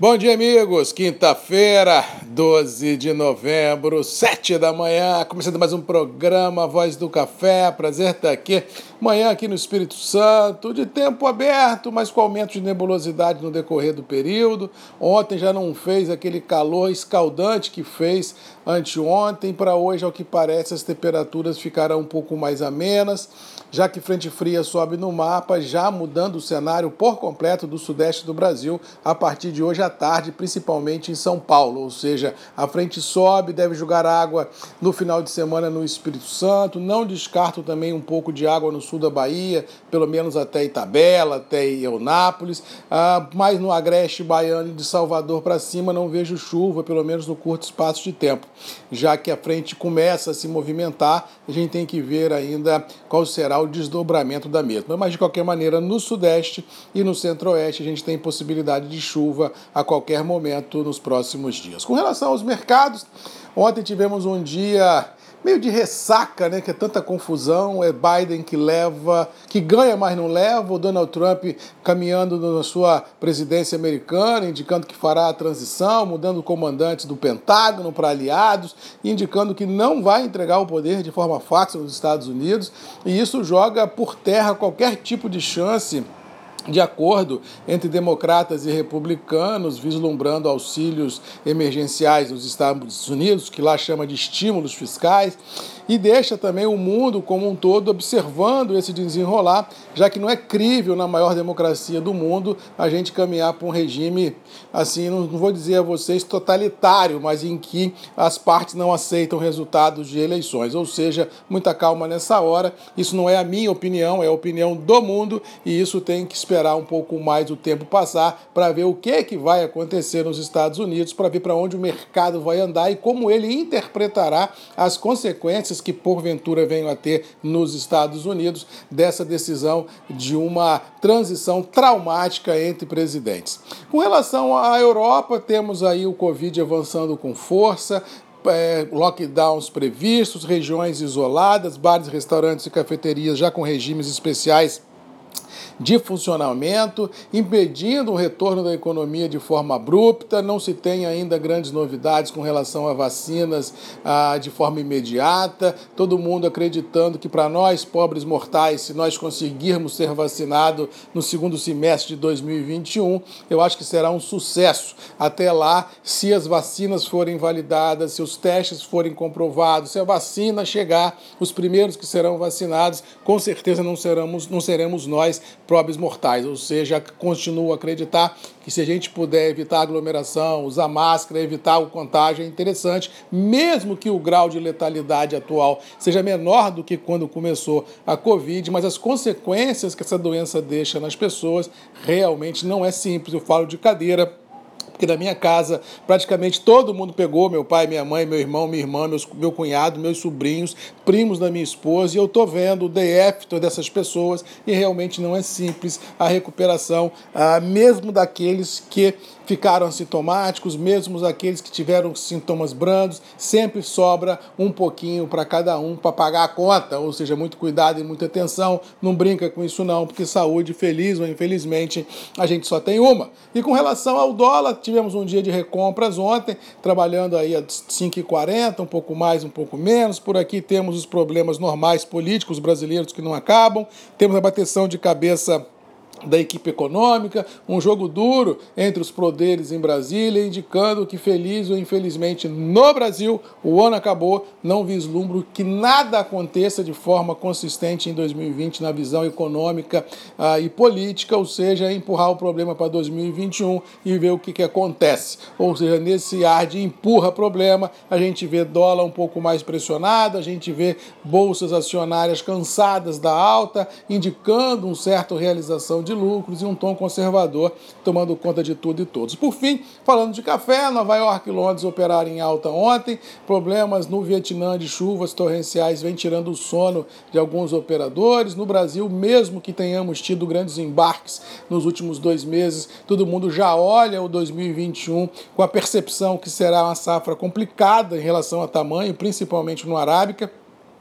Bom dia, amigos. Quinta-feira, 12 de novembro, 7 da manhã, começando mais um programa Voz do Café. Prazer estar aqui. Manhã aqui no Espírito Santo, de tempo aberto, mas com aumento de nebulosidade no decorrer do período. Ontem já não fez aquele calor escaldante que fez anteontem. Para hoje, ao que parece, as temperaturas ficarão um pouco mais amenas, já que frente fria sobe no mapa, já mudando o cenário por completo do sudeste do Brasil a partir de hoje à tarde, principalmente em São Paulo. Ou seja, a frente sobe, deve jogar água no final de semana no Espírito Santo. Não descarto também um pouco de água no sul da Bahia, pelo menos até Itabela, até Eunápolis, ah, mas no agreste baiano de Salvador para cima não vejo chuva, pelo menos no curto espaço de tempo. Já que a frente começa a se movimentar, a gente tem que ver ainda qual será o desdobramento da mesma. Mas de qualquer maneira, no sudeste e no centro-oeste a gente tem possibilidade de chuva a qualquer momento nos próximos dias. Com relação aos mercados, ontem tivemos um dia meio de ressaca, né? Que é tanta confusão. É Biden que leva, que ganha, mas não leva. O Donald Trump caminhando na sua presidência americana, indicando que fará a transição, mudando comandantes do Pentágono para aliados, indicando que não vai entregar o poder de forma fácil nos Estados Unidos. E isso joga por terra qualquer tipo de chance de acordo entre democratas e republicanos, vislumbrando auxílios emergenciais nos Estados Unidos, que lá chama de estímulos fiscais, e deixa também o mundo como um todo observando esse desenrolar, já que não é crível na maior democracia do mundo a gente caminhar para um regime, assim, não vou dizer a vocês totalitário, mas em que as partes não aceitam resultados de eleições. Ou seja, muita calma nessa hora. Isso não é a minha opinião, é a opinião do mundo, e isso tem que esperar um pouco mais o tempo passar para ver o que, que vai acontecer nos Estados Unidos, para ver para onde o mercado vai andar e como ele interpretará as consequências que porventura venham a ter nos Estados Unidos dessa decisão de uma transição traumática entre presidentes. Com relação à Europa, temos aí o Covid avançando com força, é, lockdowns previstos, regiões isoladas, bares, restaurantes e cafeterias já com regimes especiais de funcionamento, impedindo o retorno da economia de forma abrupta. Não se tem ainda grandes novidades com relação a vacinas ah, de forma imediata. Todo mundo acreditando que para nós, pobres mortais, se nós conseguirmos ser vacinados no segundo semestre de 2021, eu acho que será um sucesso. Até lá, se as vacinas forem validadas, se os testes forem comprovados, se a vacina chegar, os primeiros que serão vacinados, com certeza não seremos, não seremos nós pobres mortais, ou seja, continuo a acreditar que se a gente puder evitar aglomeração, usar máscara, evitar o contágio, é interessante, mesmo que o grau de letalidade atual seja menor do que quando começou a Covid, mas as consequências que essa doença deixa nas pessoas realmente não é simples. Eu falo de cadeira porque na minha casa praticamente todo mundo pegou, meu pai, minha mãe, meu irmão, minha irmã, meus, meu cunhado, meus sobrinhos, primos da minha esposa, e eu tô vendo o DF dessas pessoas e realmente não é simples a recuperação, ah, mesmo daqueles que ficaram assintomáticos, mesmo aqueles que tiveram sintomas brandos, sempre sobra um pouquinho para cada um para pagar a conta, ou seja, muito cuidado e muita atenção, não brinca com isso não, porque saúde, feliz ou infelizmente, a gente só tem uma. E com relação ao dólar, tivemos um dia de recompras ontem, trabalhando aí a 5,40, um pouco mais, um pouco menos. Por aqui temos os problemas normais políticos brasileiros que não acabam, temos a bateção de cabeça da equipe econômica, um jogo duro entre os poderes em Brasília, indicando que feliz ou infelizmente no Brasil o ano acabou, não vislumbro que nada aconteça de forma consistente em 2020 na visão econômica ah, e política, ou seja, empurrar o problema para 2021 e ver o que, que acontece. Ou seja, nesse ar de empurra problema, a gente vê dólar um pouco mais pressionado, a gente vê bolsas acionárias cansadas da alta, indicando um certo realização de lucros e um tom conservador, tomando conta de tudo e todos. Por fim, falando de café, Nova York e Londres operaram em alta ontem, problemas no Vietnã de chuvas torrenciais vem tirando o sono de alguns operadores. No Brasil, mesmo que tenhamos tido grandes embarques nos últimos dois meses, todo mundo já olha o 2021 com a percepção que será uma safra complicada em relação a tamanho, principalmente no Arábica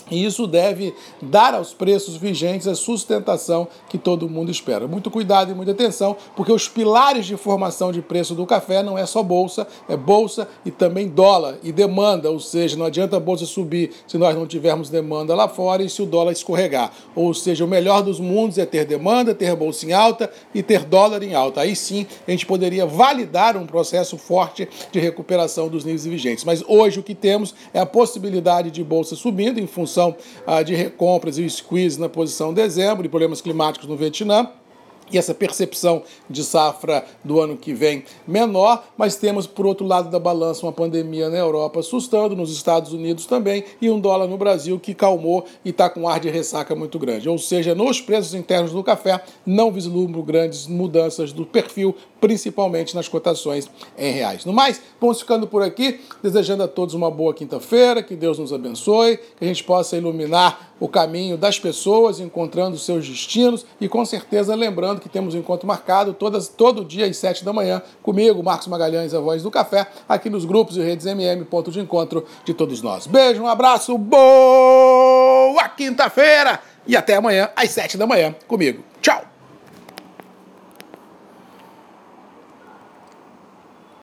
E isso deve dar aos preços vigentes a sustentação que todo mundo espera. Muito cuidado e muita atenção, porque os pilares de formação de preço do café não é só bolsa, é bolsa e também dólar e demanda, ou seja, não adianta a bolsa subir se nós não tivermos demanda lá fora e se o dólar escorregar. Ou seja, o melhor dos mundos é ter demanda, ter bolsa em alta e ter dólar em alta. Aí sim a gente poderia validar um processo forte de recuperação dos níveis vigentes. Mas hoje o que temos é a possibilidade de bolsa subindo em função ah, de recompras e o squeeze na posição dezembro e problemas climáticos no Vietnã e essa percepção de safra do ano que vem menor, mas temos, por outro lado da balança, uma pandemia na Europa assustando, nos Estados Unidos também, e um dólar no Brasil que calmou e está com um ar de ressaca muito grande. Ou seja, nos preços internos do café, não vislumbro grandes mudanças do perfil, principalmente nas cotações em reais. No mais, vamos ficando por aqui, desejando a todos uma boa quinta-feira, que Deus nos abençoe, que a gente possa iluminar o caminho das pessoas, encontrando seus destinos e com certeza lembrando que temos um encontro marcado todas, todo dia às 7 da manhã comigo, Marcos Magalhães, a voz do café, aqui nos grupos e redes MM, ponto de encontro de todos nós. Beijo, um abraço, boa quinta-feira e até amanhã às 7 da manhã comigo. Tchau!